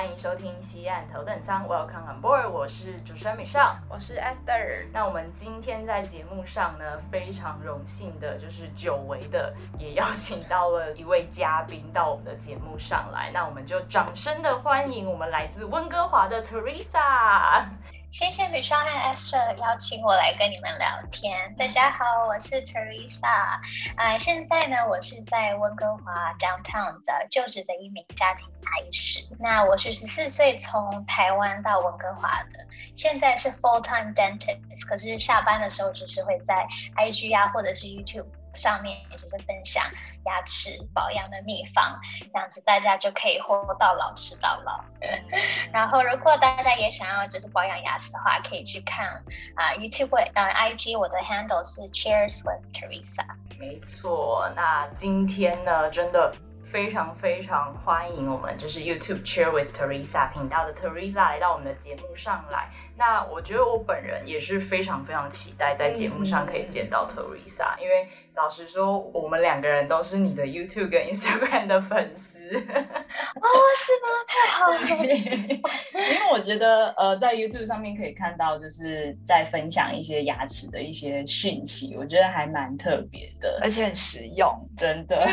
欢迎收听西岸头等舱，Welcome on board，我是主持人 Michelle，我是 Esther。那我们今天在节目上呢，非常荣幸的，就是久违的，也邀请到了一位嘉宾到我们的节目上来。那我们就掌声的欢迎我们来自温哥华的 Teresa。谢谢米少和 Esther 邀请我来跟你们聊天。大家好，我是 Teresa。啊，现在呢，我是在温哥华 Downtown 的就职的一名家庭牙医师。那我是十四岁从台湾到温哥华的，现在是 full time dentist。可是下班的时候就是会在 IG 啊，或者是 YouTube。上面也就是分享牙齿保养的秘方，这样子大家就可以活到老吃到老。然后如果大家也想要就是保养牙齿的话，可以去看啊 YouTube 呃 IG 我的 handle 是 Cheers with Teresa。没错，那今天呢，真的非常非常欢迎我们就是 YouTube Cheers with Teresa 频道的 Teresa 来到我们的节目上来。那我觉得我本人也是非常非常期待在节目上可以见到 Teresa，因为。老实说，我们两个人都是你的 YouTube 跟 Instagram 的粉丝哦，是吗？太好了！因为我觉得，呃，在 YouTube 上面可以看到，就是在分享一些牙齿的一些讯息，我觉得还蛮特别的，而且很实用，真的。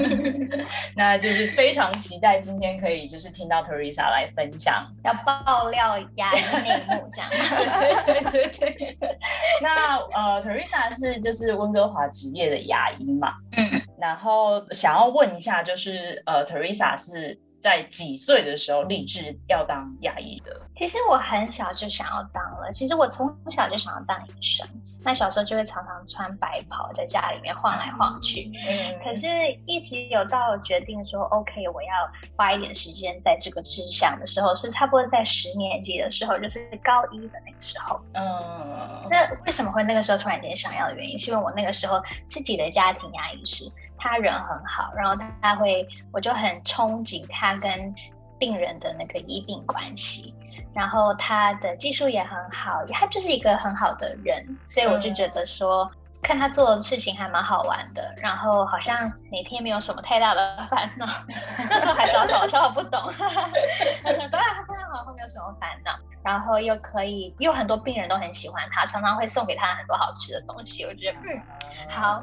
那就是非常期待今天可以就是听到 Teresa 来分享，要爆料牙医内幕这样。对对对对。那呃，Teresa 是就是温哥华。职业的牙医嘛，嗯，然后想要问一下，就是呃，Teresa 是在几岁的时候立志要当牙医的？其实我很小就想要当了，其实我从小就想要当医生。那小时候就会常常穿白袍在家里面晃来晃去，嗯，可是一直有到决定说 OK，我要花一点时间在这个志向的时候，是差不多在十年级的时候，就是高一的那个时候，嗯，那为什么会那个时候突然间想要的原因，是因为我那个时候自己的家庭牙医师，他人很好，然后他会，我就很憧憬他跟病人的那个医病关系。然后他的技术也很好，他就是一个很好的人，所以我就觉得说，看他做的事情还蛮好玩的。然后好像每天没有什么太大的烦恼，那时候还小小小小不懂，所以他看到好，没有什么烦恼。然后又可以，有很多病人都很喜欢他，常常会送给他很多好吃的东西。我觉得，嗯，好，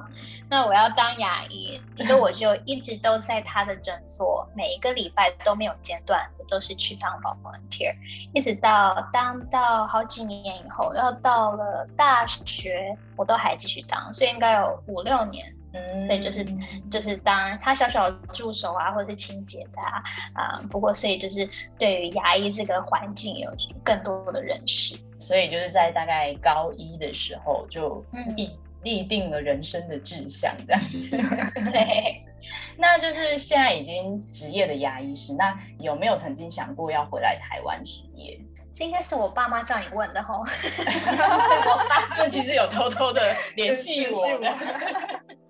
那我要当牙医，所以我就一直都在他的诊所，每一个礼拜都没有间断的，都是去当 volunteer，一直到当到好几年以后，然后到了大学，我都还继续当，所以应该有五六年。所以就是就是当他小小助手啊，或者是清洁的啊，啊，不过所以就是对于牙医这个环境有更多的认识。所以就是在大概高一的时候就立立定了人生的志向这样子。对，那就是现在已经职业的牙医师，那有没有曾经想过要回来台湾职业？这应该是我爸妈叫你问的吼。我爸其实有偷偷的联系我。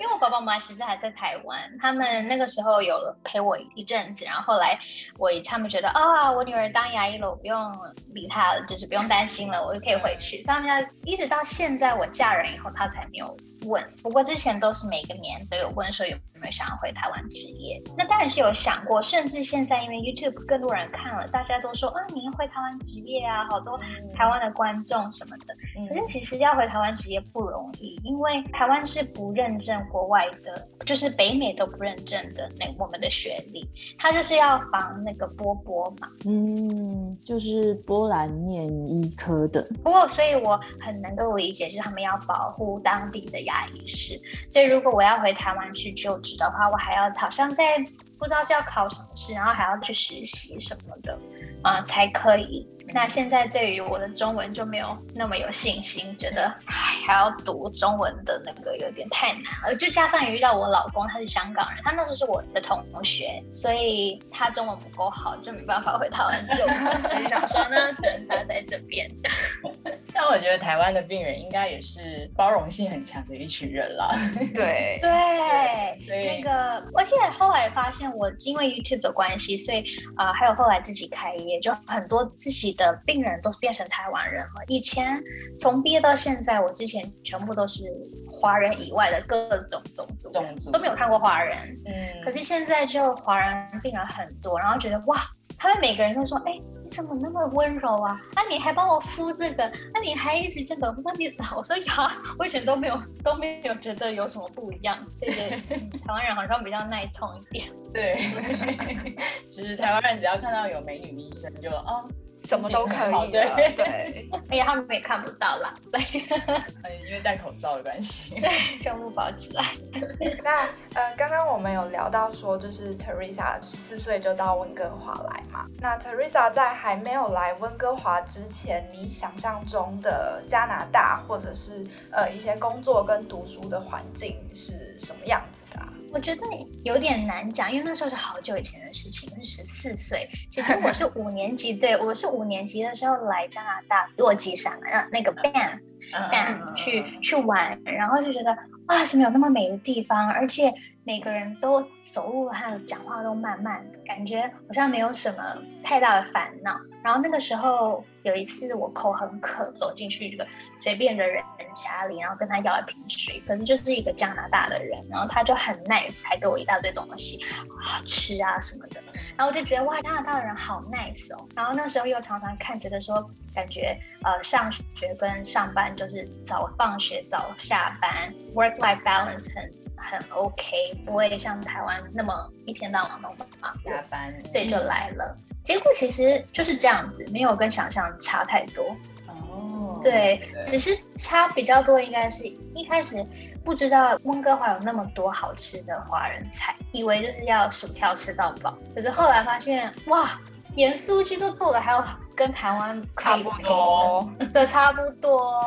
因为我爸爸妈妈其实还在台湾，他们那个时候有陪我一阵子，然后后来我他们觉得啊，我女儿当牙医了，我不用理她了，就是不用担心了，我就可以回去。所以他们一直到现在我嫁人以后，他才没有问。不过之前都是每个年都有问说有没有想要回台湾职业。那当然是有想过，甚至现在因为 YouTube 更多人看了，大家都说啊，你要回台湾职业啊，好多台湾的观众什么的。可是其实要回台湾职业不容易，因为台湾是不认证。国外的，就是北美都不认证的那我们的学历，他就是要防那个波波嘛。嗯，就是波兰念医科的。不过，所以我很能够理解，是他们要保护当地的牙医师。所以，如果我要回台湾去就职的话，我还要好像在不知道是要考什么试，然后还要去实习什么的啊，才可以。那现在对于我的中文就没有那么有信心，觉得唉还要读中文的那个有点太难了。就加上遇到我老公他是香港人，他那时候是我的同学，所以他中文不够好，就没办法回台湾就所以想说呢，只能待在这边。但我觉得台湾的病人应该也是包容性很强的一群人啦。对对，所以那个，而且后来发现，我因为 YouTube 的关系，所以啊，还有后来自己开业，就很多自己的病人都变成台湾人了。以前从毕业到现在，我之前全部都是华人以外的各种种族，种族都没有看过华人。嗯，可是现在就华人病人很多，然后觉得哇。他们每个人都说：“哎，你怎么那么温柔啊？那你还帮我敷这个？那你还一直这个？”我说：“你，我说呀，我以前都没有都没有觉得有什么不一样。谢谢 台湾人好像比较耐痛一点。对，就是台湾人只要看到有美女医生，就哦。”什么都可以，对对，而且他们也看不到啦，所以，因为戴口罩的关系，对，胸部包起来。那呃，刚刚我们有聊到说，就是 Teresa 十四岁就到温哥华来嘛。那 Teresa 在还没有来温哥华之前，你想象中的加拿大或者是呃一些工作跟读书的环境是什么样？我觉得有点难讲，因为那时候是好久以前的事情，是十四岁。其实我是五年级，对我是五年级的时候来加拿大落基山，那那个 Ban Ban 去去玩，然后就觉得哇，怎么有那么美的地方，而且每个人都。走路还有讲话都慢慢的，感觉好像没有什么太大的烦恼。然后那个时候有一次我口很渴，走进去这个随便的人家里，然后跟他要一瓶水，可是就是一个加拿大的人，然后他就很 nice，还给我一大堆东西，好吃啊什么的。然后我就觉得哇，加拿大的人好 nice 哦。然后那时候又常常看，觉得说感觉呃上学跟上班就是早放学早下班，work life balance 很。很 OK，不会像台湾那么一天到晚都忙加班，所以就来了。结果其实就是这样子，没有跟想象差太多。哦，对，只是差比较多，应该是一开始不知道温哥华有那么多好吃的华人菜，以为就是要薯条吃到饱。可是后来发现，哇，盐酥鸡都做的还有跟台湾差不多，对，差不多，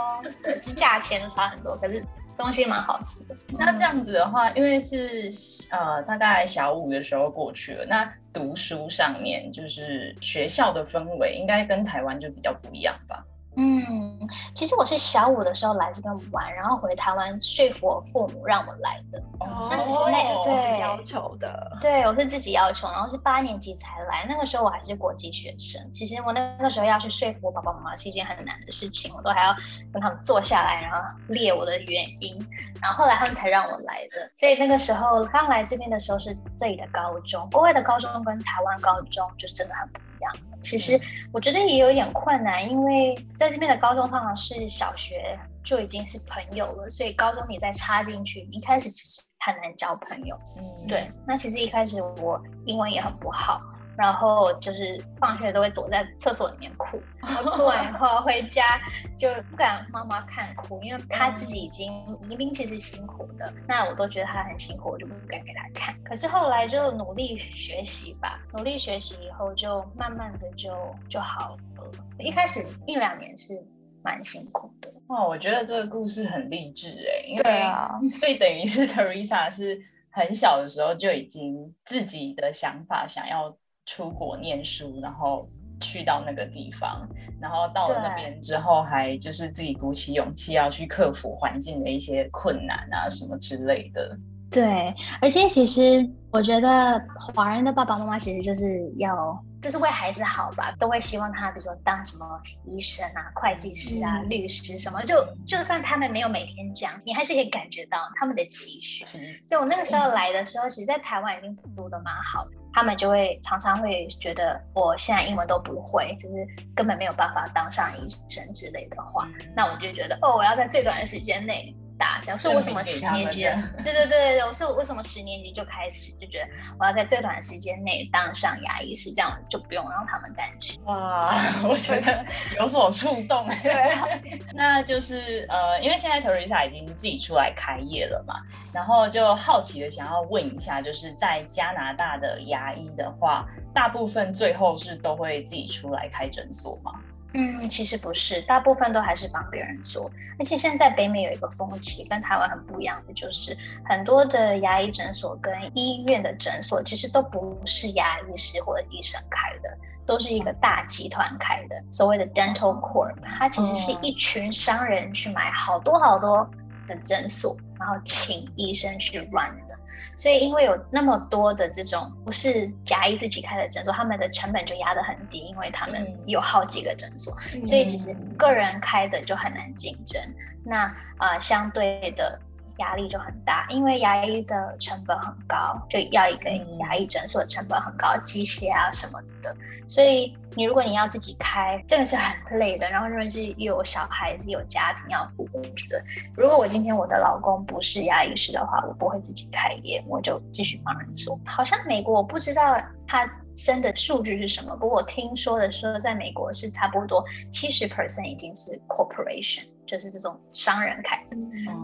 只价钱差很多，可是。东西蛮好吃的。那这样子的话，因为是呃大概小五的时候过去了，那读书上面就是学校的氛围应该跟台湾就比较不一样吧？嗯，其实我是小五的时候来这边玩，然后回台湾说服我父母让我来的。哦，那是那对要求的。对，我是自己要求，然后是八年级才来。那个时候我还是国际学生，其实我那个时候要去说服我爸爸妈妈是一件很难的事情，我都还要跟他们坐下来，然后列我的原因，然后后来他们才让我来的。所以那个时候刚来这边的时候是这里的高中，国外的高中跟台湾高中就真的很不一样。其实我觉得也有点困难，因为在这边的高中通常是小学就已经是朋友了，所以高中你再插进去，一开始其实很难交朋友。嗯，对。那其实一开始我英文也很不好。然后就是放学都会躲在厕所里面哭，然后哭完以后回家就不敢妈妈看哭，因为他自己已经移民其实辛苦的，那我都觉得他很辛苦，我就不敢给他看。可是后来就努力学习吧，努力学习以后就慢慢的就就好了。一开始一两年是蛮辛苦的。哇，我觉得这个故事很励志哎，因为所以等于是 Teresa 是很小的时候就已经自己的想法想要。出国念书，然后去到那个地方，然后到了那边之后，还就是自己鼓起勇气要去克服环境的一些困难啊，什么之类的。对，而且其实我觉得华人的爸爸妈妈其实就是要。就是为孩子好吧，都会希望他，比如说当什么医生啊、会计师啊、律师什么，就就算他们没有每天讲，你还是可以感觉到他们的期许。所以我那个时候来的时候，其实，在台湾已经读的蛮好，他们就会常常会觉得我现在英文都不会，就是根本没有办法当上医生之类的话，那我就觉得哦，我要在最短的时间内。所以为什么十年级？对对对对，我说为什么十年级就开始就觉得我要在最短的时间内当上牙医师，这样就不用让他们担心。哇，我觉得有所触动。对，那就是呃，因为现在 Teresa 已经自己出来开业了嘛，然后就好奇的想要问一下，就是在加拿大的牙医的话，大部分最后是都会自己出来开诊所吗？嗯，其实不是，大部分都还是帮别人做。而且现在北美有一个风气，跟台湾很不一样的，就是很多的牙医诊所跟医院的诊所，其实都不是牙医师或者医生开的，都是一个大集团开的，所谓的 dental corp。它其实是一群商人去买好多好多的诊所，然后请医生去 run 的。所以，因为有那么多的这种不是甲医自己开的诊所，他们的成本就压得很低，因为他们有好几个诊所，所以其实个人开的就很难竞争。那啊，相对的。压力就很大，因为牙医的成本很高，就要一个牙医诊所的成本很高，机械啊什么的。所以你如果你要自己开，真的是很累的。然后，如果是又有小孩子、有家庭要顾，我觉得如果我今天我的老公不是牙医师的话，我不会自己开业，我就继续帮人做。好像美国我不知道他生的数据是什么，不过我听说的说，在美国是差不多七十 percent 已经是 corporation。就是这种商人开的，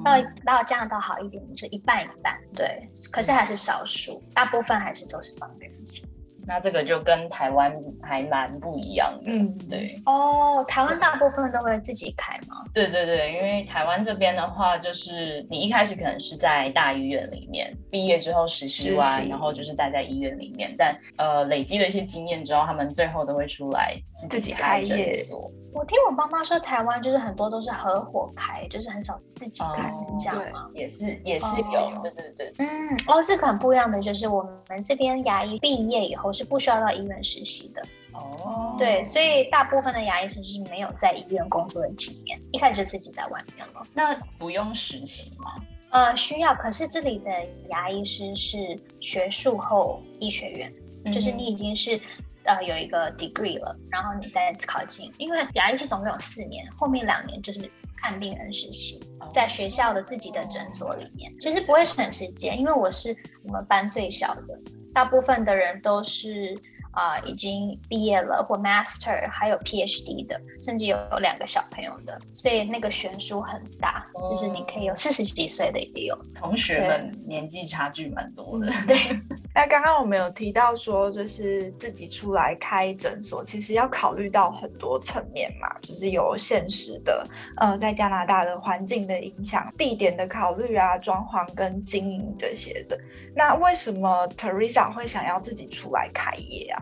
到到加拿大好一点，就一半一半，对，可是还是少数，大部分还是都是帮别人做。那这个就跟台湾还蛮不一样的，嗯，对。哦，台湾大部分都会自己开吗？对对对，因为台湾这边的话，就是你一开始可能是在大医院里面毕业之后实习完，然后就是待在医院里面，但呃累积了一些经验之后，他们最后都会出来自己开诊所。我听我妈妈说，台湾就是很多都是合伙开，就是很少自己开，这样吗？也是也是有，对对对。嗯，哦，这个很不一样的就是我们这边牙医毕业以后是不需要到医院实习的。哦。对，所以大部分的牙医师是没有在医院工作的经验，一开始就自己在外面了。那不用实习吗？呃，需要。可是这里的牙医师是学术后医学院，就是你已经是。呃，有一个 degree 了，然后你再考进，因为牙医是总共有四年，后面两年就是看病人实习，在学校的自己的诊所里面，其实不会省时间，因为我是我们班最小的，大部分的人都是。啊，已经毕业了或 master，还有 PhD 的，甚至有两个小朋友的，所以那个悬殊很大，就是你可以有四十几岁的也有。同学们年纪差距蛮多的。对。那刚刚我们有提到说，就是自己出来开诊所，其实要考虑到很多层面嘛，就是有现实的，呃，在加拿大的环境的影响，地点的考虑啊，装潢跟经营这些的。那为什么 Teresa 会想要自己出来开业啊？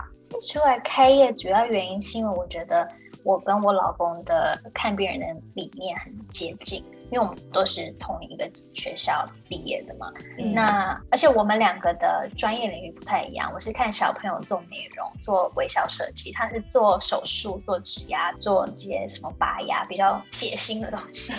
出来开业主要原因是因为我觉得我跟我老公的看病人的理念很接近，因为我们都是同一个学校毕业的嘛。那而且我们两个的专业领域不太一样，我是看小朋友做美容、做微笑设计，他是做手术、做植牙、做这些什么拔牙比较血腥的东西。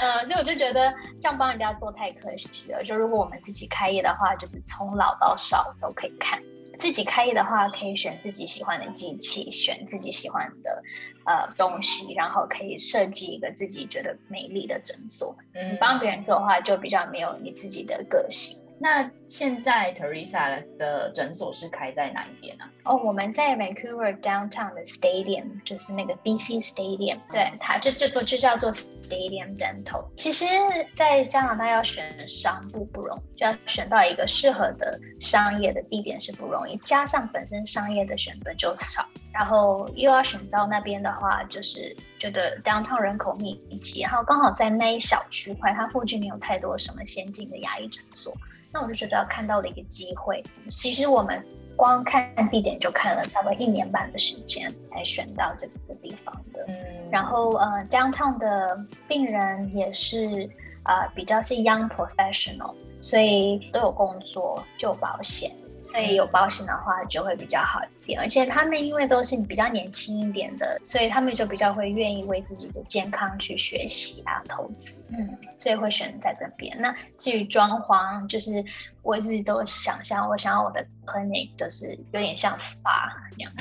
嗯，所以我就觉得这样帮人家做太可惜了。就如果我们自己开业的话，就是从老到少都可以看。自己开业的话，可以选自己喜欢的机器，选自己喜欢的呃东西，然后可以设计一个自己觉得美丽的诊所。嗯，帮别人做的话，就比较没有你自己的个性。那现在 Teresa 的诊所是开在哪一边呢？哦，我们在 Vancouver Downtown 的 Stadium，就是那个 BC Stadium，对，它就这座就叫做 Stadium Dental。其实，在加拿大要选商部不容易，就要选到一个适合的商业的地点是不容易，加上本身商业的选择就少，然后又要选到那边的话，就是觉得 Downtown 人口密集，然后刚好在那一小区块，它附近没有太多什么先进的牙医诊所。那我就觉得看到了一个机会。其实我们光看地点就看了差不多一年半的时间才选到这个地方的。嗯，然后呃，downtown 的病人也是啊，比较是 young professional，所以都有工作，就有保险。所以有保险的话就会比较好一点，而且他们因为都是比较年轻一点的，所以他们就比较会愿意为自己的健康去学习啊，投资，嗯，所以会选在这边。那至于装潢，就是我自己都想象，我想要我的 clinic 就是有点像 spa 那样，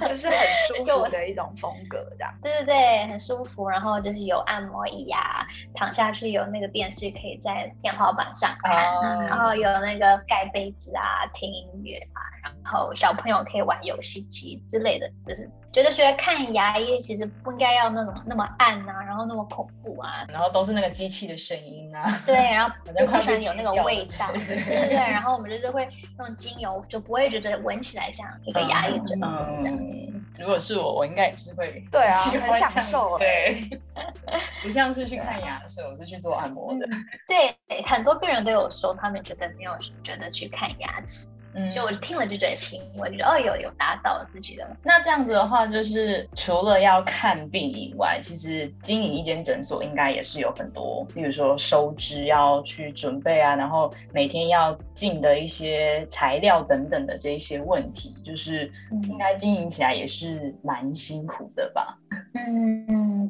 就是很舒 服的一种风格，这样。对对对，很舒服，然后就是有按摩椅啊，躺下去有那个电视可以在天花板上看，然后有那个。盖被子啊，听音乐啊，然后小朋友可以玩游戏机之类的，就是。觉得觉得看牙医其实不应该要那种那么暗啊，然后那么恐怖啊，然后都是那个机器的声音啊，对，然后 反正不喜欢有那个味道，对对对，然后我们就是会用精油，就不会觉得闻起来像一个牙医诊所这样子。嗯，如果是我，我应该也是会对啊喜欢很享受对，不像是去看牙齿，我是去做按摩的。对，很多病人都有说，他们觉得没有觉得去看牙齿，嗯。就我听了就觉得欣慰，我觉得哦有有达到自己的那这样子的话，就是除了要看病以外，其实经营一间诊所应该也是有很多，比如说收支要去准备啊，然后每天要进的一些材料等等的这一些问题，就是应该经营起来也是蛮辛苦的吧？嗯，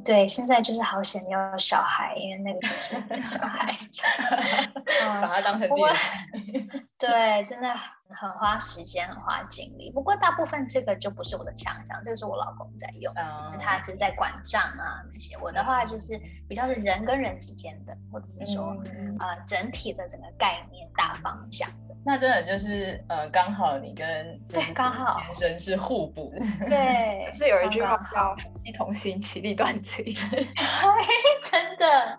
对，现在就是好险要小孩，因为那个就是小孩。把它当成不过自己的对，真的很花时间，很花精力。不过大部分这个就不是我的强项，这个是我老公在用，嗯他就是在管账啊那些。我的话就是比较是人跟人之间的，或者是说、嗯呃整体的整个概念大方向的。那真的就是呃，刚好你跟对刚好先生是互补。对，就是有一句话好叫“夫妻同心，其利断金 真的，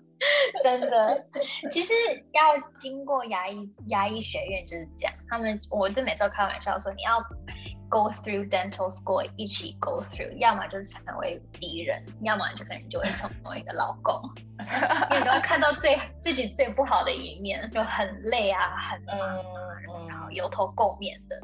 真的，其实要经过牙医牙医学院就是这样。他们我就每次开玩笑说，你要 go through dental school 一起 go through，要么就是成为敌人，要么就可能就会成为一个老公，因为你都会看到最自己最不好的一面，就很累啊，很忙啊，嗯然后油头垢面的。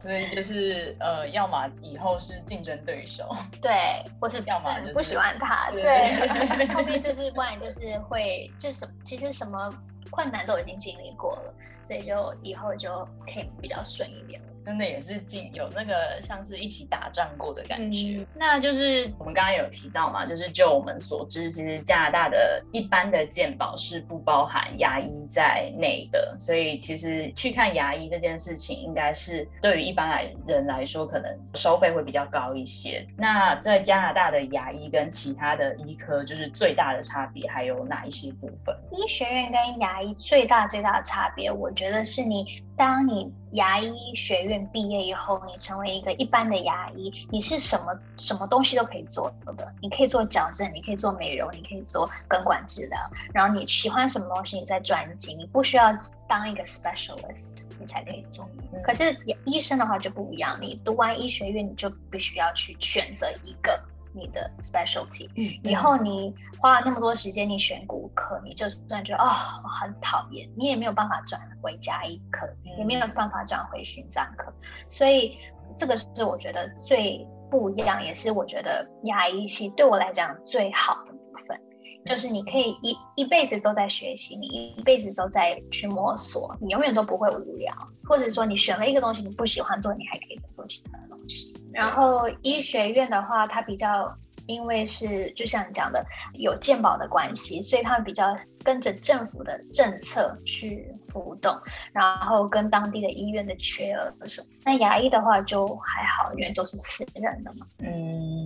所以就是呃，要么以后是竞争对手，对，或是要么就是嗯不喜欢他，对。对，后面就是不然就是会就是什其实什么困难都已经经历过了，所以就以后就可以比较顺一点了。真的也是进有那个像是一起打仗过的感觉。嗯那就是我们刚刚有提到嘛，就是就我们所知，其实加拿大的一般的健保是不包含牙医在内的，所以其实去看牙医这件事情，应该是对于一般来人来说，可能收费会比较高一些。那在加拿大的牙医跟其他的医科，就是最大的差别还有哪一些部分？医学院跟牙医最大最大的差别，我觉得是你当你牙医学院毕业以后，你成为一个一般的牙医，你是什么什么东西都可以做的。你可以做矫正，你可以做美容，你可以做根管治疗。然后你喜欢什么东西，你再专精，你不需要当一个 specialist，你才可以做。可是医生的话就不一样，你读完医学院，你就必须要去选择一个你的 specialty。以后你花了那么多时间，你选骨科，你就算觉得哦我很讨厌，你也没有办法转回家医科，也没有办法转回心脏科，所以这个是我觉得最不一样，也是我觉得牙医系对我来讲最好的部分。就是你可以一一辈子都在学习，你一辈子都在去摸索，你永远都不会无聊。或者说你选了一个东西你不喜欢做，你还可以再做其他的东西。然后医学院的话，它比较因为是就像你讲的有健保的关系，所以他们比较跟着政府的政策去浮动，然后跟当地的医院的缺额什么。那牙医的话就还好，因为都是私人的嘛。嗯，”。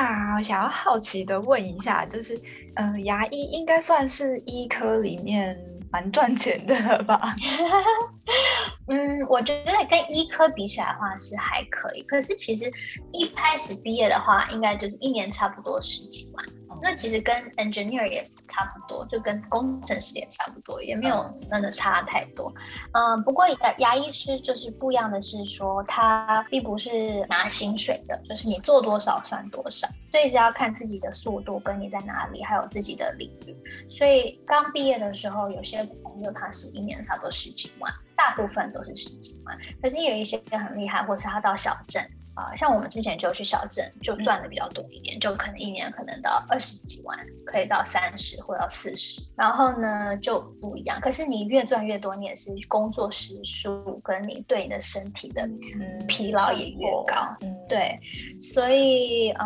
那我想要好奇的问一下，就是，呃，牙医应该算是医科里面蛮赚钱的了吧？嗯，我觉得跟医科比起来的话是还可以，可是其实一开始毕业的话，应该就是一年差不多十几万。那其实跟 engineer 也差不多，就跟工程师也差不多，也没有真的差太多。嗯，不过牙牙医师就是不一样的是说，他并不是拿薪水的，就是你做多少算多少，所以是要看自己的速度跟你在哪里，还有自己的领域。所以刚毕业的时候，有些朋友他是一年差不多十几万，大部分都是十几万。可是有一些很厉害，或是他到小镇啊、像我们之前就去小镇，就赚的比较多一点，就可能一年可能到二十几万，可以到三十或到四十。然后呢就不一样，可是你越赚越多，你也是工作时数跟你对你的身体的疲劳也越高。嗯，对，所以呃，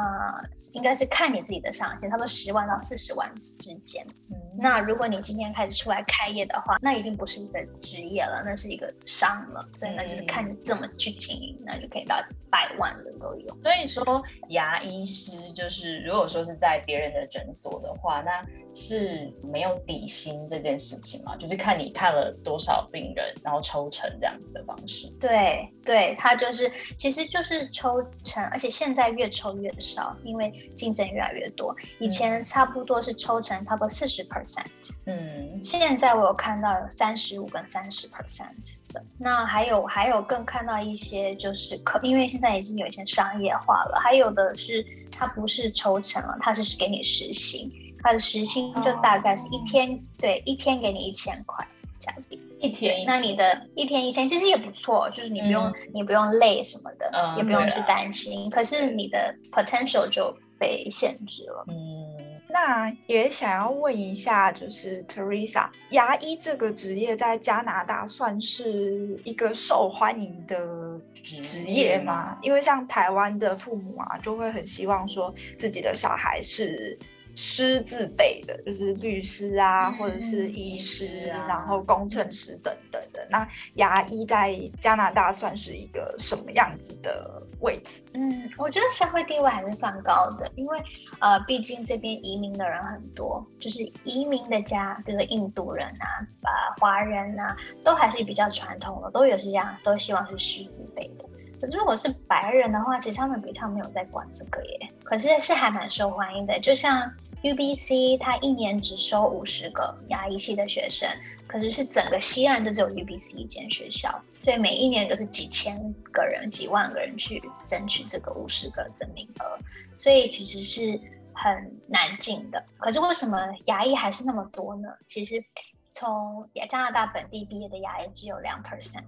应该是看你自己的上限，差不多十万到四十万之间。嗯那如果你今天开始出来开业的话，那已经不是一个职业了，那是一个商了。所以呢，就是看你怎么去经营，那就可以到百万的都有。所以说，牙医师就是如果说是在别人的诊所的话，那是没有底薪这件事情嘛？就是看你看了多少病人，然后抽成这样子的方式。对对，他就是其实就是抽成，而且现在越抽越少，因为竞争越来越多。以前差不多是抽成差不多四十 percent，嗯，现在我有看到有三十五跟三十 percent 的。那还有还有更看到一些就是可，因为现在已经有一些商业化了，还有的是它不是抽成了，它是给你时薪。他的时薪就大概是一天，对，一天给你一千块这样子，一天。那你的一天一千其实也不错，就是你不用你不用累什么的，也不用去担心。可是你的 potential 就被限制了。嗯，那也想要问一下，就是 Teresa，牙医这个职业在加拿大算是一个受欢迎的职业吗？因为像台湾的父母啊，就会很希望说自己的小孩是。师字辈的，就是律师啊，或者是医师，然后工程师等等的。那牙医在加拿大算是一个什么样子的位置？嗯，我觉得社会地位还是算高的，因为呃，毕竟这边移民的人很多，就是移民的家，比如说印度人啊、啊华人啊，都还是比较传统的，都有是这样，都希望是师字辈的。可是如果是白人的话，其实他们比较没有在管这个耶。可是是还蛮受欢迎的，就像 UBC，它一年只收五十个牙医系的学生，可是是整个西岸就只有 UBC 一间学校，所以每一年都是几千个人、几万个人去争取这个五十个的名额，所以其实是很难进的。可是为什么牙医还是那么多呢？其实从加拿大本地毕业的牙医只有两 percent。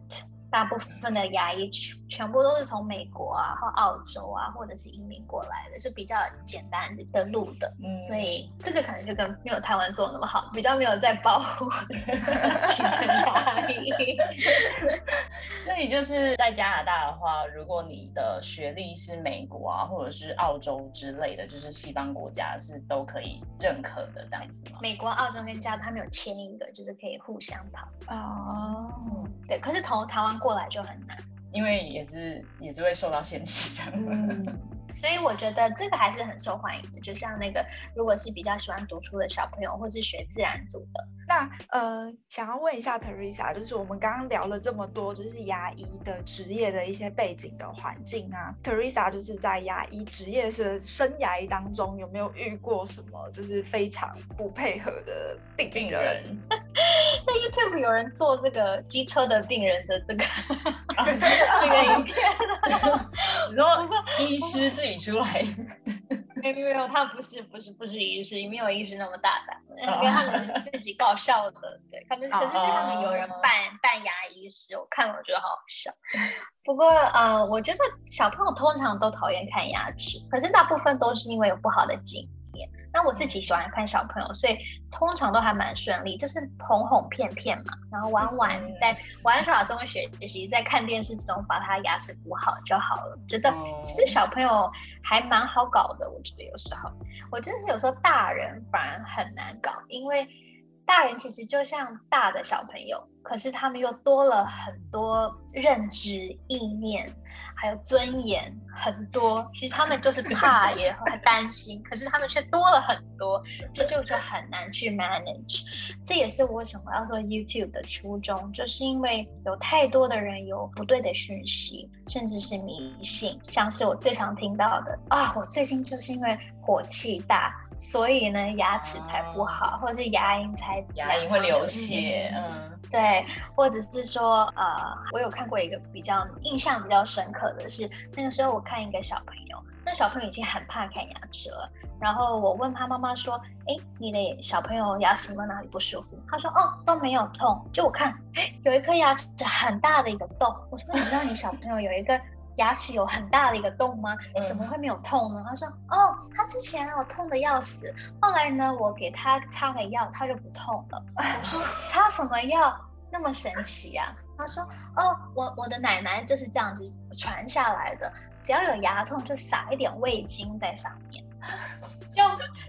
大部分的牙医全全部都是从美国啊或澳洲啊，或者是移民过来的，就比较简单的路的，所以这个可能就跟没有台湾做那么好，比较没有在保护 牙医。所以就是在加拿大的话，如果你的学历是美国啊或者是澳洲之类的，就是西方国家是都可以认可的这样子吗？美国、澳洲跟加拿大他们有签一个，就是可以互相跑。哦，对，可是同台湾。过来就很难，因为也是也是会受到限制的。嗯，所以我觉得这个还是很受欢迎的。就像那个，如果是比较喜欢读书的小朋友，或是学自然组的。那呃，想要问一下 Teresa，就是我们刚刚聊了这么多，就是牙医的职业的一些背景的环境啊。Teresa 就是在牙医职业是生涯当中，有没有遇过什么就是非常不配合的病病人？在 YouTube 有人做这个机车的病人的这个 这个影片，你说医师自己出来？没有没有，他不是不是不是医师，没有医师那么大胆，因为他们是自己搞笑的，对他们可是是他们有人扮扮牙医师，我看了我觉得好好笑。不过呃，我觉得小朋友通常都讨厌看牙齿，可是大部分都是因为有不好的经验。那我自己喜欢看小朋友，所以通常都还蛮顺利，就是哄哄骗骗嘛，然后玩玩，在玩耍中学习，在看电视中把他牙齿补好就好了。觉得其实小朋友还蛮好搞的，我觉得有时候，我真的是有时候大人反而很难搞，因为。大人其实就像大的小朋友，可是他们又多了很多认知、意念，还有尊严，很多。其实他们就是怕，也很 担心，可是他们却多了很多，这就就很难去 manage。这也是我为什么要做 YouTube 的初衷，就是因为有太多的人有不对的讯息，甚至是迷信，像是我最常听到的啊，我最近就是因为火气大。所以呢，牙齿才不好，或者是牙龈才牙龈会流血，嗯，对，或者是说，呃，我有看过一个比较印象比较深刻的是，那个时候我看一个小朋友，那小朋友已经很怕看牙齿了，然后我问他妈妈说，哎，你的小朋友牙齿有没有哪里不舒服？他说，哦，都没有痛，就我看，哎，有一颗牙齿很大的一个洞，我说，你知道你小朋友有一个。牙齿有很大的一个洞吗？怎么会没有痛呢？他说：“哦，他之前我痛的要死，后来呢，我给他擦个药，他就不痛了。”我说：“擦什么药那么神奇呀？”他说：“哦，我我的奶奶就是这样子传下来的，只要有牙痛就撒一点味精在上面，就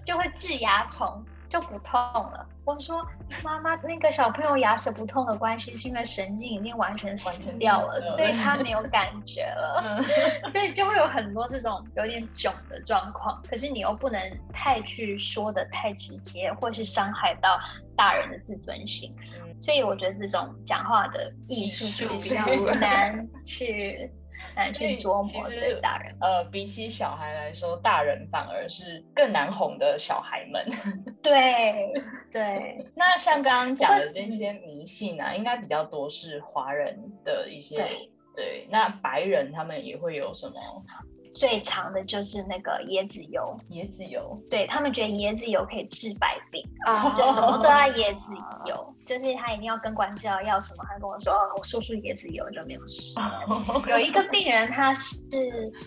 就会治牙虫。”就不痛了。我说妈妈，那个小朋友牙齿不痛的关系是因为神经已经完全死掉了，所以他 没有感觉了，所以就会有很多这种有点囧的状况。可是你又不能太去说的太直接，或是伤害到大人的自尊心。所以我觉得这种讲话的艺术就比较难去。难去琢磨对大人，呃，比起小孩来说，大人反而是更难哄的小孩们。对 对，那像刚刚讲的这些迷信啊，应该比较多是华人的一些。对，那白人他们也会有什么？最长的就是那个椰子油，椰子油，对他们觉得椰子油可以治百病啊，就什么都要椰子 油，就是他一定要跟管家要什么，他跟我说哦，我输出椰子油就没有事。有一个病人他是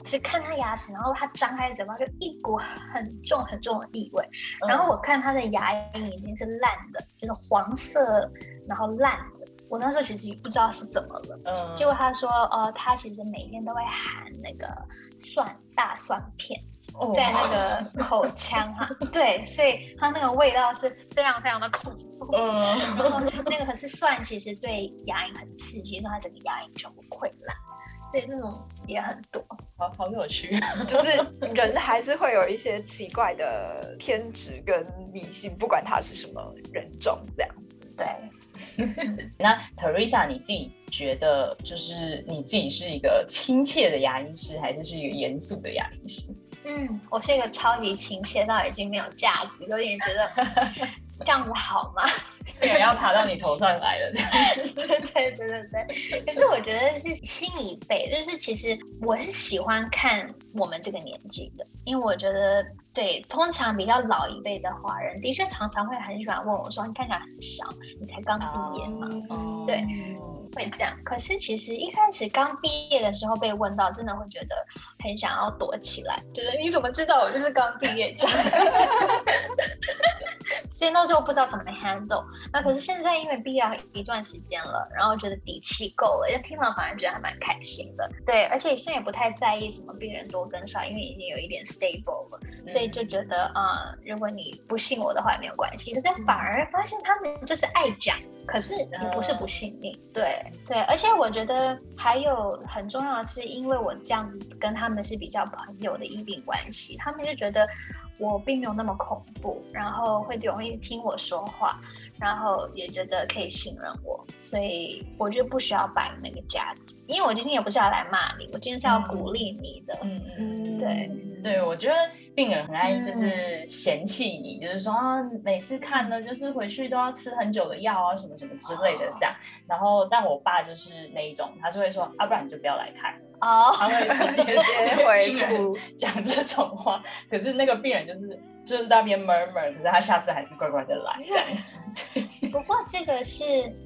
是看他牙齿，然后他张开嘴巴就一股很重很重的异味，然后我看他的牙龈已经是烂的，就是黄色，然后烂的。我那时候其实不知道是怎么了，嗯，结果他说，呃，他其实每天都会含那个蒜大蒜片在那个口腔哈，对，所以他那个味道是非常非常的恐怖，嗯，然后那个可是蒜其实对牙龈很刺激，让他整个牙龈全部溃烂，所以这种也很多，好好有趣，就是人还是会有一些奇怪的偏执跟迷信，不管他是什么人种这样。对，那 Teresa，你自己觉得就是你自己是一个亲切的牙医师，还是是一个严肃的牙医师？嗯，我是一个超级亲切到已经没有架子，有点觉得 这样子好吗？也要爬到你头上来了，对对对对对。可是我觉得是新一辈，就是其实我是喜欢看我们这个年纪的，因为我觉得。对，通常比较老一辈的华人，的确常常会很喜欢问我说：“你看起来很小，你才刚毕业嘛？”对，会这样。可是其实一开始刚毕业的时候被问到，真的会觉得很想要躲起来，觉得你怎么知道我就是刚毕业？所以那时候不知道怎么 handle。那可是现在因为毕业一段时间了，然后觉得底气够了，就听了反而觉得还蛮开心的。对，而且现在也不太在意什么病人多跟少，因为已经有一点 stable 了，所以就觉得啊，如果你不信我的话也没有关系。可是反而发现他们就是爱讲，可是你不是不信你。对对，而且我觉得还有很重要的是，因为我这样子跟他们是比较朋友的因病关系，他们就觉得。我并没有那么恐怖，然后会容易听我说话，然后也觉得可以信任我，所以我就不需要摆那个架子。因为我今天也不是要来骂你，我今天是要鼓励你的。嗯嗯，对对，我觉得病人很爱就是嫌弃你，就是说啊，每次看呢，就是回去都要吃很久的药啊，什么什么之类的这样。然后，但我爸就是那一种，他是会说啊，不然你就不要来看。哦，他会直接 回复讲这种话。可是那个病人就是就是那边闷闷可是他下次还是乖乖的来。不过这个是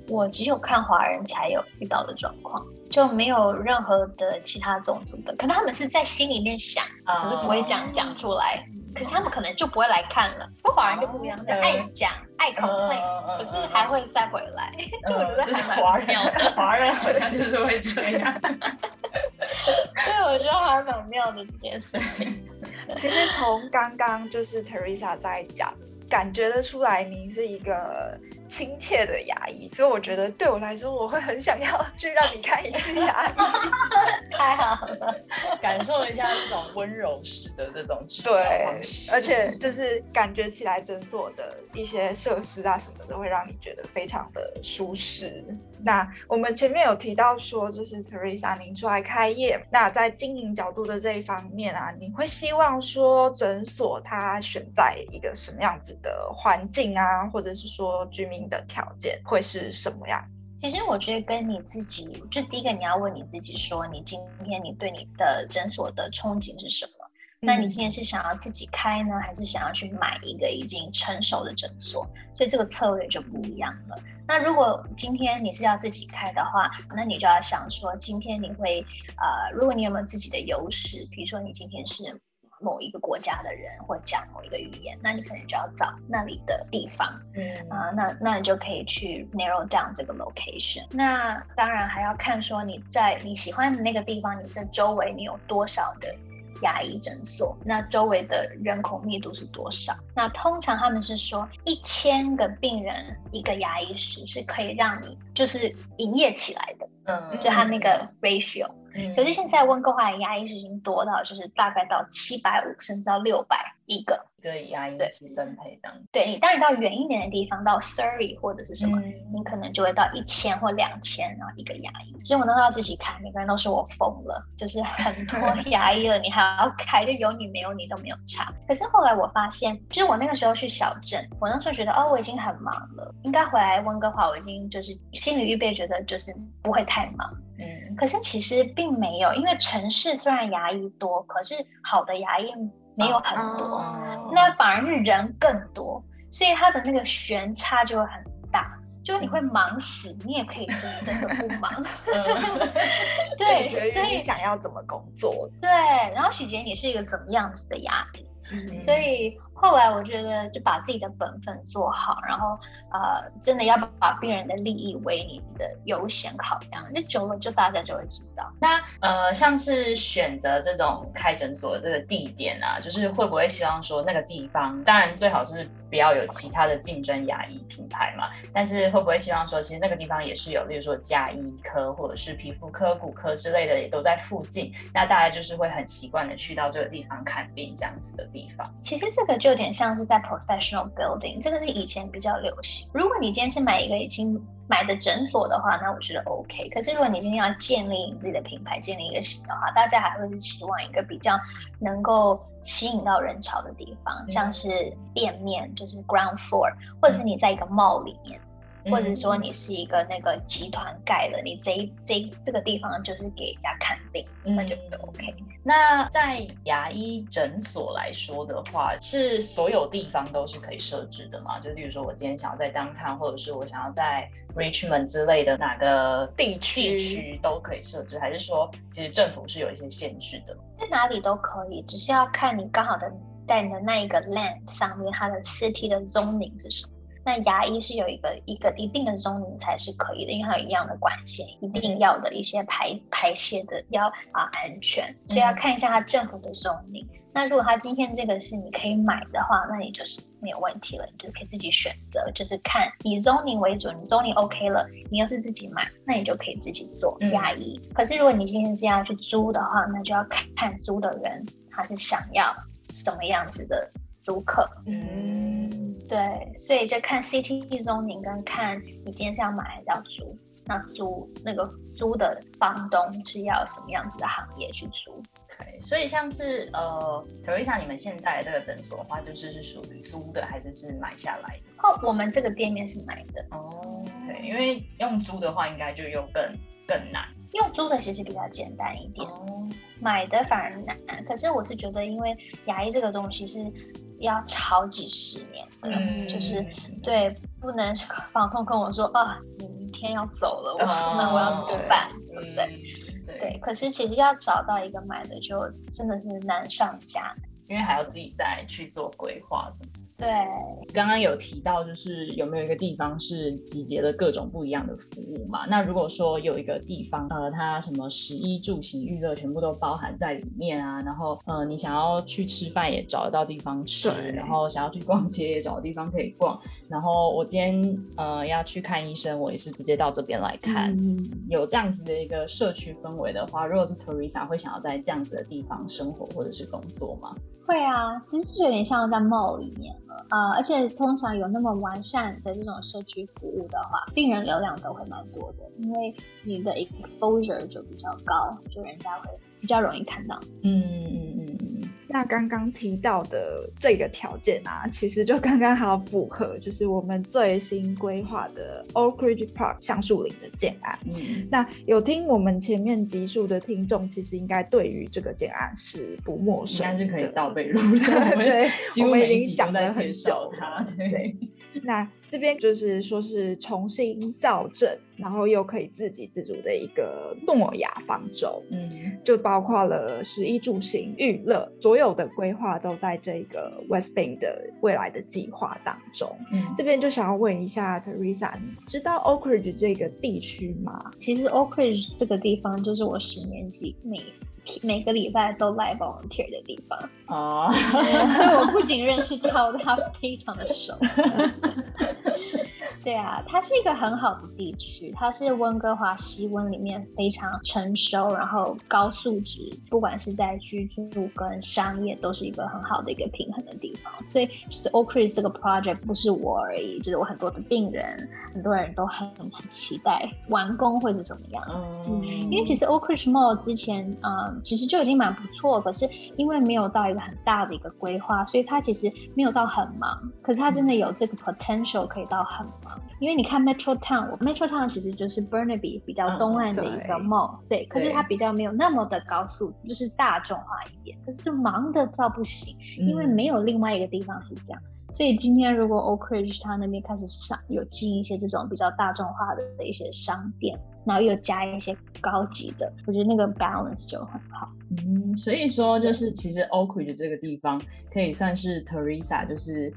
我只有看华人才有遇到的状况。就没有任何的其他种族的，可能他们是在心里面想，可是不会讲讲出来。可是他们可能就不会来看了。不华人就不一样，就爱讲爱口味，可是还会再回来。就我觉得还蛮妙的，华人好像就是会这样。对，我觉得还蛮妙的这件事情。其实从刚刚就是 Teresa 在讲。感觉得出来，你是一个亲切的牙医，所以我觉得对我来说，我会很想要去让你看一次牙医，太好了，感受一下这种温柔式的这种对，而且就是感觉起来诊所的一些设施啊什么的，会让你觉得非常的舒适。那我们前面有提到说，就是 Teresa 您出来开业，那在经营角度的这一方面啊，你会希望说诊所它选在一个什么样子的环境啊，或者是说居民的条件会是什么样？其实我觉得跟你自己，就第一个你要问你自己说，你今天你对你的诊所的憧憬是什么？那你今天是想要自己开呢，还是想要去买一个已经成熟的诊所？所以这个策略就不一样了。那如果今天你是要自己开的话，那你就要想说，今天你会呃，如果你有没有自己的优势，比如说你今天是某一个国家的人，或讲某一个语言，那你可能就要找那里的地方，嗯啊，那那你就可以去 narrow down 这个 location。那当然还要看说你在你喜欢的那个地方，你这周围你有多少的。牙医诊所，那周围的人口密度是多少？那通常他们是说一千个病人一个牙医师是可以让你就是营业起来的，嗯，就他那个 ratio。可是现在温哥华的牙医是已经多到，就是大概到七百五，甚至到六百一个。对牙医师分配这样。对你，当你到远一点的地方，到 Surrey 或者是什么，你可能就会到一千或两千，然后一个牙医。所以我那时候要自己开，每个人都说我疯了，就是很多 牙医了，你还要开，就有你没有你都没有差。可是后来我发现，就是我那个时候去小镇，我那时候觉得哦，我已经很忙了，应该回来温哥华，我已经就是心理预备，觉得就是不会太忙。嗯，可是其实并没有，因为城市虽然牙医多，可是好的牙医没有很多，那反而是人更多，所以它的那个悬差就会很大，就是你会忙死，你也可以真真的不忙。对，所以想要怎么工作？对，然后许杰，你是一个怎么样子的牙医？所以。后来我觉得就把自己的本分做好，然后呃，真的要把病人的利益为你的优先考量。那久了就大家就会知道。那呃，像是选择这种开诊所的这个地点啊，就是会不会希望说那个地方，当然最好是不要有其他的竞争牙医品牌嘛。但是会不会希望说，其实那个地方也是有，例如说加医科或者是皮肤科、骨科之类的，也都在附近。那大家就是会很习惯的去到这个地方看病这样子的地方。其实这个就。有点像是在 professional building，这个是以前比较流行。如果你今天是买一个已经买的诊所的话，那我觉得 OK。可是如果你今天要建立你自己的品牌，建立一个新的话，大家还会是希望一个比较能够吸引到人潮的地方，像是店面，就是 ground floor，或者是你在一个 mall 里面。或者说你是一个那个集团盖的，你这这这个地方就是给人家看病，那就 OK。那在牙医诊所来说的话，是所有地方都是可以设置的吗？就例如说我今天想要在 downtown，或者是我想要在 Richmond 之类的哪个地区地区都可以设置，还是说其实政府是有一些限制的？在哪里都可以，只是要看你刚好的在你的那一个 land 上面，它的 city 的 zoning 是什么。那牙医是有一个一个一定的中龄才是可以的，因为它有一样的管线，一定要的一些排排泄的要啊安全，所以要看一下它政府的中龄。那如果他今天这个是你可以买的话，那你就是没有问题了，你就可以自己选择，就是看以 zoning 为主，你 zoning OK 了，你又是自己买，那你就可以自己做牙医。可是如果你今天是要去租的话，那就要看看租的人他是想要什么样子的租客。嗯。对，所以就看 CT 中您跟看你今天是要买还是要租，那租那个租的房东是要什么样子的行业去租？对，所以像是呃，Teresa，你们现在这个诊所的话，就是是属于租的还是是买下来的？哦，我们这个店面是买的。哦，对，因为用租的话，应该就又更更难。用租的其实比较简单一点，买的反而难。可是我是觉得，因为牙医这个东西是。要超几十年，嗯，就是对，不能房东跟我说啊，你明天要走了，我那我要怎么办？对不对？对，可是其实要找到一个买的，就真的是难上加难，因为还要自己再去做规划什么。对，刚刚有提到，就是有没有一个地方是集结了各种不一样的服务嘛？那如果说有一个地方，呃，它什么食衣住行娱乐全部都包含在里面啊，然后呃，你想要去吃饭也找得到地方吃，然后想要去逛街也找地方可以逛，然后我今天呃要去看医生，我也是直接到这边来看。有这样子的一个社区氛围的话，如果是 Teresa 会想要在这样子的地方生活或者是工作吗？会啊，其实就有点像在 mall 里面了啊，而且通常有那么完善的这种社区服务的话，病人流量都会蛮多的，因为你的 exposure 就比较高，就人家会比较容易看到。嗯嗯嗯。那刚刚提到的这个条件啊，其实就刚刚好符合，就是我们最新规划的 Oak Ridge Park 橡树林的建案。嗯，那有听我们前面集数的听众，其实应该对于这个建案是不陌生，应该是可以倒背如流。对，我们已经讲了很久。对。那这边就是说是重新造镇，然后又可以自给自足的一个诺亚方舟。嗯，就包括了食衣住行娱乐，所有的规划都在这个 West Bank 的未来的计划当中。嗯，这边就想要问一下 Teresa，你知道 Oak Ridge 这个地区吗？其实 Oak Ridge 这个地方就是我十年级每每个礼拜都来 volunteer 的地方。哦，所以我不仅认识他，他非常的熟。对啊，它是一个很好的地区，它是温哥华西温里面非常成熟，然后高素质，不管是在居住跟商业都是一个很好的一个平衡的地方。所以，其实 Oak Ridge 这个 project 不是我而已，就是我很多的病人，很多人都很很期待完工会是怎么样。嗯，因为其实 Oak Ridge Mall 之前，嗯，其实就已经蛮不错，可是因为没有到一个很大的一个规划，所以它其实没有到很忙。可是它真的有这个 potential 可以到很忙。因为你看 Metro Town，Metro Town 其实就是 Burnaby 比较东岸的一个 mall，对，可是它比较没有那么的高速，就是大众化一点，可是就忙的到不行，因为没有另外一个地方是这样。所以今天如果 Oak Ridge 它那边开始上有进一些这种比较大众化的的一些商店，然后又加一些高级的，我觉得那个 balance 就很好。嗯，所以说就是其实 Oak Ridge 这个地方可以算是 Teresa 就是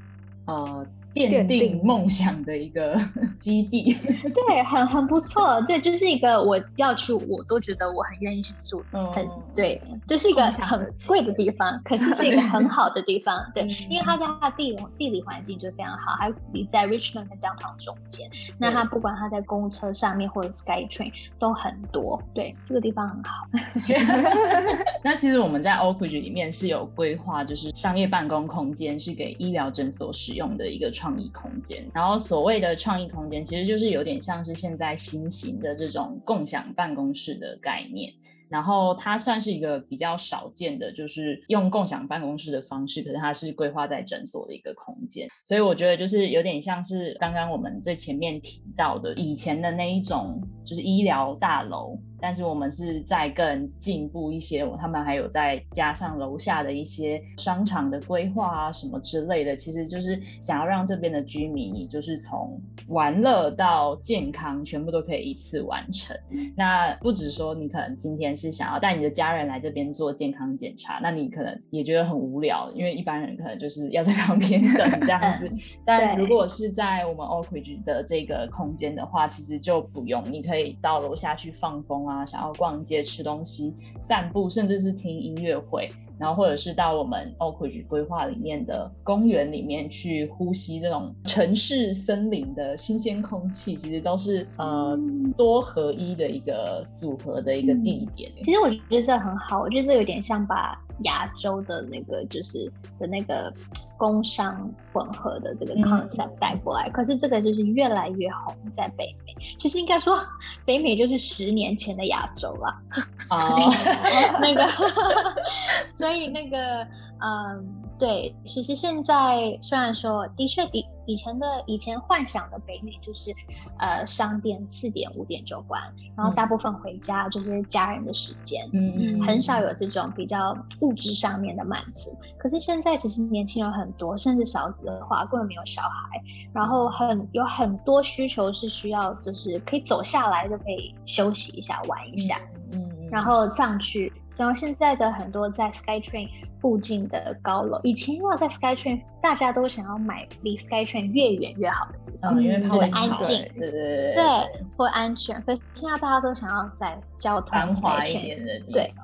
呃。奠定梦想的一个 基地，对，很很不错，对，就是一个我要去，我都觉得我很愿意去住，很对，这是一个很贵的地方，可是是一个很 好的地方，对，因为它在它地理地理环境就非常好，还在 Richmond 跟 Downtown 中间，那它不管它在公车上面或者 SkyTrain 都很多，对，这个地方很好。那其实我们在 Oakridge 里面是有规划，就是商业办公空间是给医疗诊所使用的一个创创意空间，然后所谓的创意空间，其实就是有点像是现在新型的这种共享办公室的概念。然后它算是一个比较少见的，就是用共享办公室的方式，可是它是规划在诊所的一个空间，所以我觉得就是有点像是刚刚我们最前面提到的以前的那一种，就是医疗大楼。但是我们是在更进步一些，他们还有再加上楼下的一些商场的规划啊什么之类的，其实就是想要让这边的居民，你就是从玩乐到健康，全部都可以一次完成。那不止说你可能今天是想要带你的家人来这边做健康检查，那你可能也觉得很无聊，因为一般人可能就是要在旁边等 这样子。但如果是在我们 Oakridge 的这个空间的话，其实就不用，你可以到楼下去放风。啊，想要逛街、吃东西、散步，甚至是听音乐会，然后或者是到我们 Oakridge 规划里面的公园里面去呼吸这种城市森林的新鲜空气，其实都是呃多合一的一个组合的一个地点。其实我觉得这很好，我觉得这有点像把。亚洲的那个就是的那个工商混合的这个 concept 带过来，可是这个就是越来越红在北美。其实应该说，北美就是十年前的亚洲了。所以那个，所以那个，嗯。对，其实现在虽然说的确以以前的以前幻想的北美就是，呃，商店四点五点就关，然后大部分回家就是家人的时间，嗯嗯，很少有这种比较物质上面的满足。可是现在其实年轻人很多，甚至少子化，根本没有小孩，然后很有很多需求是需要就是可以走下来就可以休息一下玩一下，嗯，然后上去。然后现在的很多在 SkyTrain 附近的高楼，以前如果在 SkyTrain，大家都想要买离 SkyTrain 越远越好的地方，因为它会安静，对对对对，或安全。可是现在大家都想要在交通繁华一点的地方，对，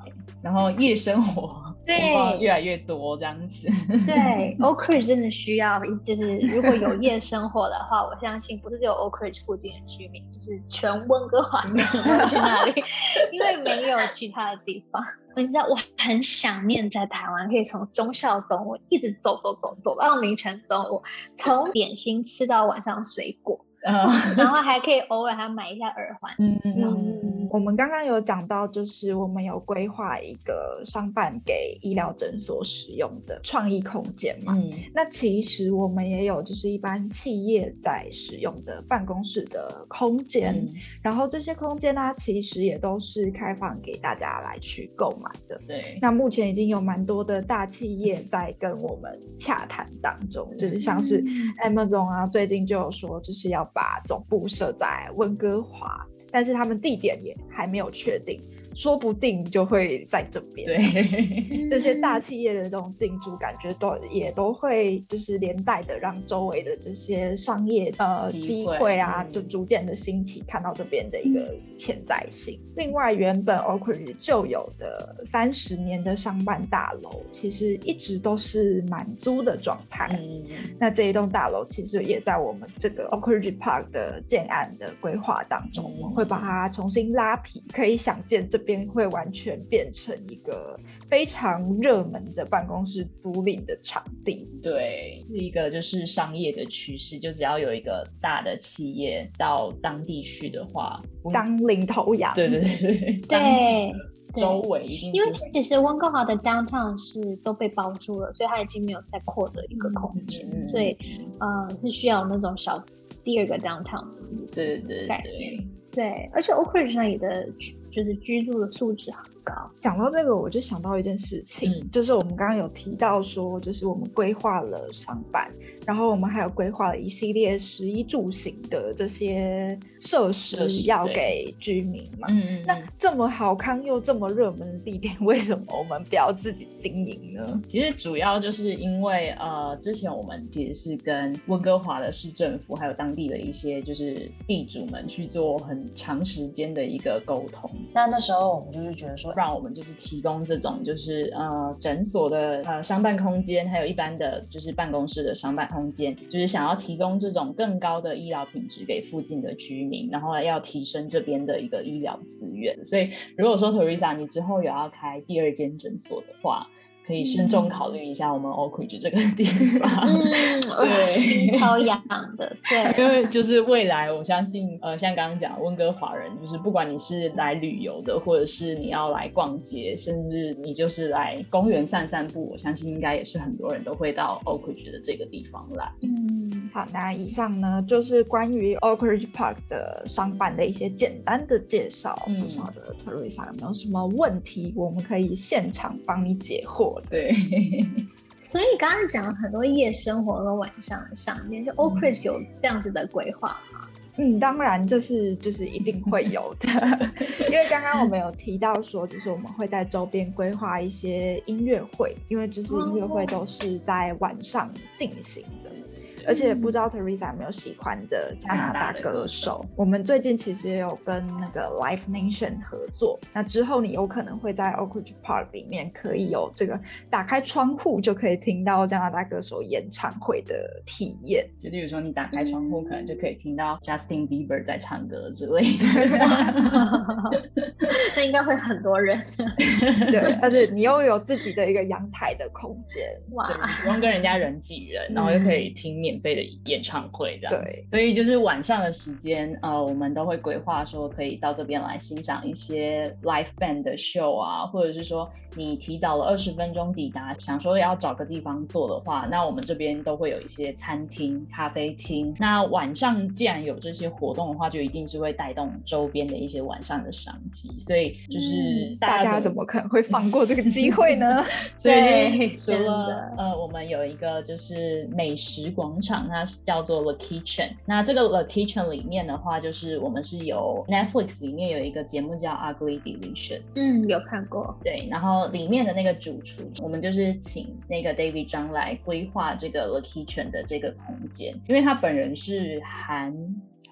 然后夜生活。对，越来越多这样子。对，Oak Ridge 真的需要，就是如果有夜生活的话，我相信不是只有 Oak Ridge 附近的居民，就是全温哥华的去那里，因为没有其他的地方。你知道，我很想念在台湾可以从忠孝东我一直走走走走到民权东我从点心吃到晚上水果。然后还可以偶尔还买一下耳环。嗯嗯嗯，我们刚刚有讲到，就是我们有规划一个商办给医疗诊所使用的创意空间嘛。嗯，那其实我们也有就是一般企业在使用的办公室的空间，然后这些空间呢，其实也都是开放给大家来去购买的。对，那目前已经有蛮多的大企业在跟我们洽谈当中，就是像是 Amazon 啊，最近就有说就是要把总部设在温哥华。但是他们地点也还没有确定。说不定就会在这边。对，这些大企业的这种进驻，感觉都也都会就是连带的让周围的这些商业呃机会啊，就逐渐的兴起，看到这边的一个潜在性。另外，原本 Oak Ridge 就有的三十年的商办大楼，其实一直都是满租的状态。嗯，那这一栋大楼其实也在我们这个 Oak Ridge Park 的建案的规划当中，我们会把它重新拉皮，可以想见这。边会完全变成一个非常热门的办公室租赁的场地，对，是一个就是商业的趋势。就只要有一个大的企业到当地去的话，当领头羊，对对对对对，周围一定因为其实温哥华的 downtown 是都被包住了，所以它已经没有再扩的一个空间，所以呃是需要那种小第二个 downtown 对对对。对，而且 Oak Ridge 那里的就是居住的素质很高。讲到这个，我就想到一件事情，就是我们刚刚有提到说，就是我们规划了上班，然后我们还有规划了一系列食衣住行的这些设施要给居民嘛。嗯嗯。那这么好看又这么热门的地点，为什么我们不要自己经营呢？其实主要就是因为呃，之前我们其实是跟温哥华的市政府还有当地的一些就是地主们去做很。长时间的一个沟通，那那时候我们就是觉得说，让我们就是提供这种就是呃诊所的呃商办空间，还有一般的就是办公室的商办空间，就是想要提供这种更高的医疗品质给附近的居民，然后要提升这边的一个医疗资源。所以如果说 Teresa 你之后有要开第二间诊所的话，可以慎重考虑一下我们 Oak Ridge 这个地方，对，心超痒的，对，因为就是未来，我相信，呃，像刚刚讲温哥华人，就是不管你是来旅游的，或者是你要来逛街，甚至你就是来公园散散步，我相信应该也是很多人都会到 Oak Ridge 的这个地方来。嗯，好，那以上呢就是关于 Oak Ridge Park 的商办的一些简单的介绍。不晓得 Teresa 有没有什么问题，我们可以现场帮你解惑。对，所以刚刚讲了很多夜生活和晚上的上面，就 Oak Ridge 有这样子的规划吗？嗯，当然这是就是一定会有的，因为刚刚我们有提到说，就是我们会在周边规划一些音乐会，因为就是音乐会都是在晚上进行的。而且不知道 Teresa 有没有喜欢的加拿大歌手？我们最近其实也有跟那个 Live Nation 合作。那之后你有可能会在 Oak Ridge Park 里面可以有这个打开窗户就可以听到加拿大歌手演唱会的体验。就例如说你打开窗户，可能就可以听到 Justin Bieber 在唱歌之类的。那应该会很多人。对，而且你又有自己的一个阳台的空间，哇，不用跟人家人挤人，然后又可以听免。免费的演唱会这样，对，所以就是晚上的时间，呃，我们都会规划说可以到这边来欣赏一些 live band 的 show 啊，或者是说你提早了二十分钟抵达，想说要找个地方坐的话，那我们这边都会有一些餐厅、咖啡厅。那晚上既然有这些活动的话，就一定是会带动周边的一些晚上的商机，所以就是大家怎么可能会放过这个机 会呢？所以除了呃，我们有一个就是美食广。场它是叫做 The Kitchen，那这个 The Kitchen 里面的话，就是我们是有 Netflix 里面有一个节目叫 Ugly Delicious，嗯，有看过，对，然后里面的那个主厨，我们就是请那个 David 张来规划这个 The Kitchen 的这个空间，因为他本人是韩。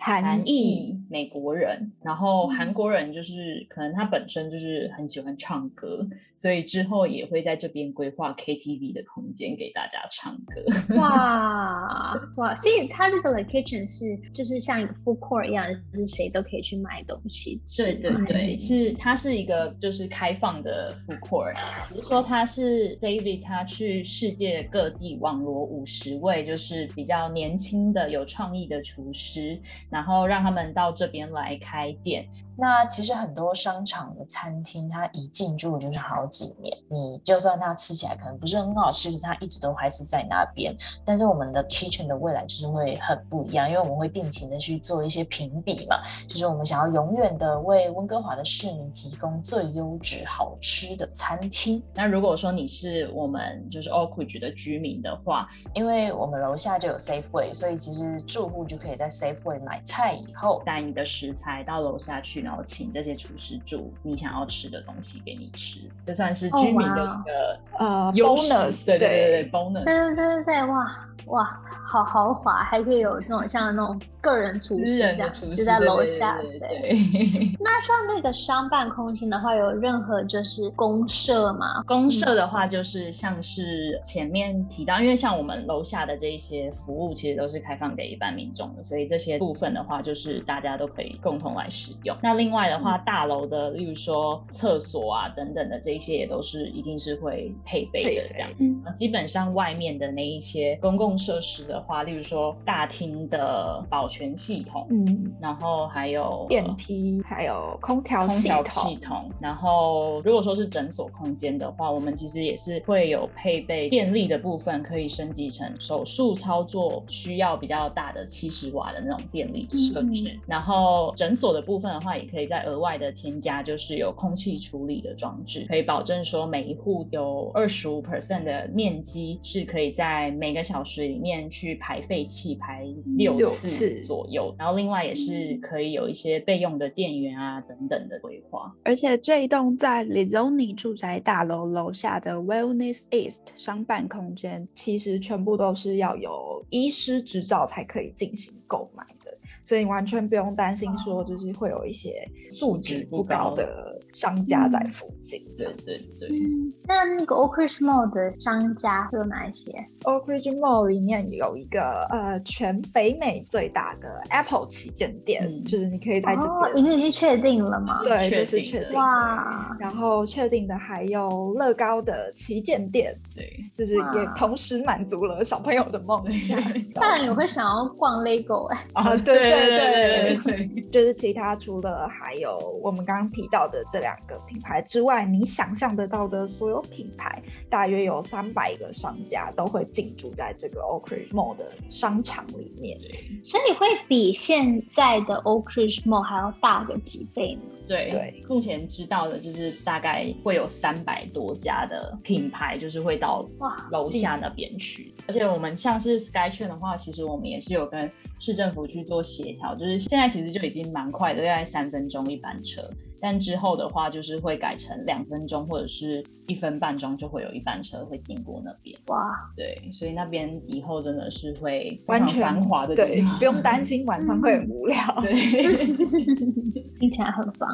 韩裔美国人，然后韩国人就是可能他本身就是很喜欢唱歌，所以之后也会在这边规划 KTV 的空间给大家唱歌。哇哇！所以他这个 location 是就是像一个 food court 一样，就是谁都可以去买东西。对对对，是它是一个就是开放的 food court。比如说他是 David，他去世界各地网罗五十位就是比较年轻的有创意的厨师。然后让他们到这边来开店。那其实很多商场的餐厅，它一进驻就是好几年，你就算它吃起来可能不是很好吃，可是它一直都还是在那边。但是我们的 kitchen 的未来就是会很不一样，因为我们会定期的去做一些评比嘛，就是我们想要永远的为温哥华的市民提供最优质好吃的餐厅。那如果说你是我们就是 Oakridge 的居民的话，因为我们楼下就有 Safeway，所以其实住户就可以在 Safeway 买菜以后带你的食材到楼下去，然后请这些厨师煮你想要吃的东西给你吃，这算是居民的一个呃 bonus，对对对对 bonus。对对对对对，哇哇，好豪华，还可以有那种像那种个人厨师私这样，就在对对楼下。对对对 那像那个商办空间的话，有任何就是公社吗？公社的话，就是像是前面提到，因为像我们楼下的这一些服务，其实都是开放给一般民众的，所以这些部分的话，就是大家都可以共同来使用。那另外的话，大楼的，例如说厕所啊等等的这一些，也都是一定是会配备的这样。嗯那基本上外面的那一些公共设施的话，例如说大厅的保全系统，嗯，然后还有电呃梯还有空调空系调系统，统。然后，如果说是诊所空间的话，我们其实也是会有配备电力的部分，可以升级成手术操作需要比较大的七十瓦的那种电力设置。然后诊所的部分的话，也可以再额外的添加，就是有空气处理的装置，可以保证说每一户有二十五 percent 的面积是可以在每个小时里面去排废气排六次左右。然后另外也是可以有一些备用的电源啊等等的规划。而且这一栋在 Lizoni 住宅大楼楼下的 Wellness East 商办空间，其实全部都是要有医师执照才可以进行购买的，所以你完全不用担心说就是会有一些素质不高的商家在附近。对对对，嗯，那那个 Oak Ridge Mall 的商家有哪一些？Oak Ridge Mall 里面有一个呃全北美最大的 Apple 旗舰店，嗯就是你可以在这哦，边。已经已经确定了吗？对，确这是确定。哇，然后确定的还有乐高的旗舰店，对，就是也同时满足了小朋友的梦想。当然也会想要逛 LEGO 哎、啊，对对对对对对，就是其他除了还有我们刚刚提到的这两个品牌之外，你想象得到的所有品牌，大约有三百个商家都会进驻在这个 Oak Ridge Mall 的商场里面。所以会比现在的 Oak Ridge Mall 还要大个几倍呢？对对，目前知道的就是大概会有三百多家的品牌，就是会到哇楼下那边去。而且我们像是 Sky 券的话，其实我们也是有跟市政府去做协调，就是现在其实就已经蛮快的，大概三分钟一班车。但之后的话，就是会改成两分钟或者是一分半钟就会有一班车会经过那边。哇，对，所以那边以后真的是会非完全常繁华的地对方，不用担心晚上会很无聊。对。听起来很棒。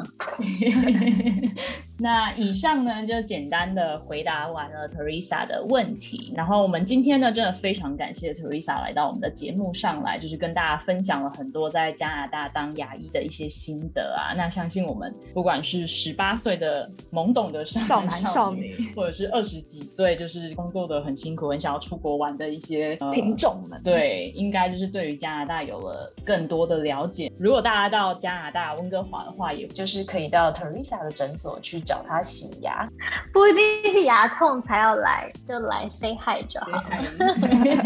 那以上呢，就简单的回答完了 Teresa 的问题。然后我们今天呢，真的非常感谢 Teresa 来到我们的节目上来，就是跟大家分享了很多在加拿大当牙医的一些心得啊。那相信我们不管是十八岁的懵懂的少男少女或者是二十几岁就是工作的很辛苦、很想要出国玩的一些、呃听众们，对，应该就是对于加拿大有了更多的了解。如果大家到加拿大温哥华的话，也就是可以到 Teresa 的诊所去找她洗牙。不一定是牙痛才要来，就来 say hi 就好。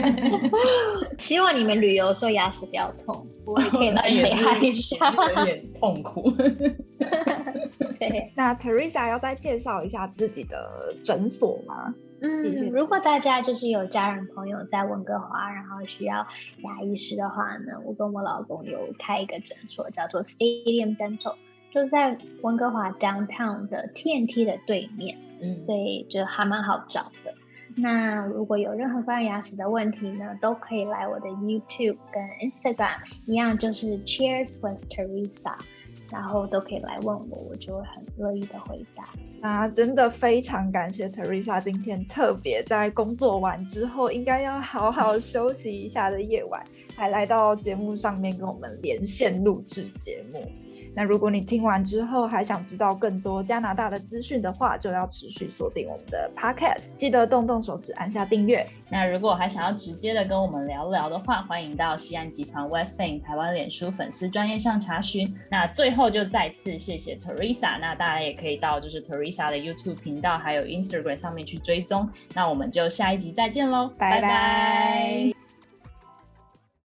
希望你们旅游的时候牙齿不要痛，我 也可以来那也 say 是一下。有点痛苦。对，那 Teresa 要再介绍一下自己的诊所吗？嗯，如果大家就是有家人朋友在温哥华，然后需要牙医师的话呢，我跟我老公有开一个诊所，叫做 Stadium Dental，就在温哥华 downtown 的 TNT 的对面，嗯，所以就还蛮好找的。那如果有任何关于牙齿的问题呢，都可以来我的 YouTube 跟 Instagram 一样，就是 Cheers with Teresa，然后都可以来问我，我就会很乐意的回答。那真的非常感谢 Teresa 今天特别在工作完之后，应该要好好休息一下的夜晚，还来到节目上面跟我们连线录制节目。那如果你听完之后还想知道更多加拿大的资讯的话，就要持续锁定我们的 podcast，记得动动手指按下订阅。那如果还想要直接的跟我们聊聊的话，欢迎到西安集团 West Bank 台湾脸书粉丝专业上查询。那最后就再次谢谢 Teresa，那大家也可以到就是 Teresa 的 YouTube 频道还有 Instagram 上面去追踪。那我们就下一集再见喽，拜拜。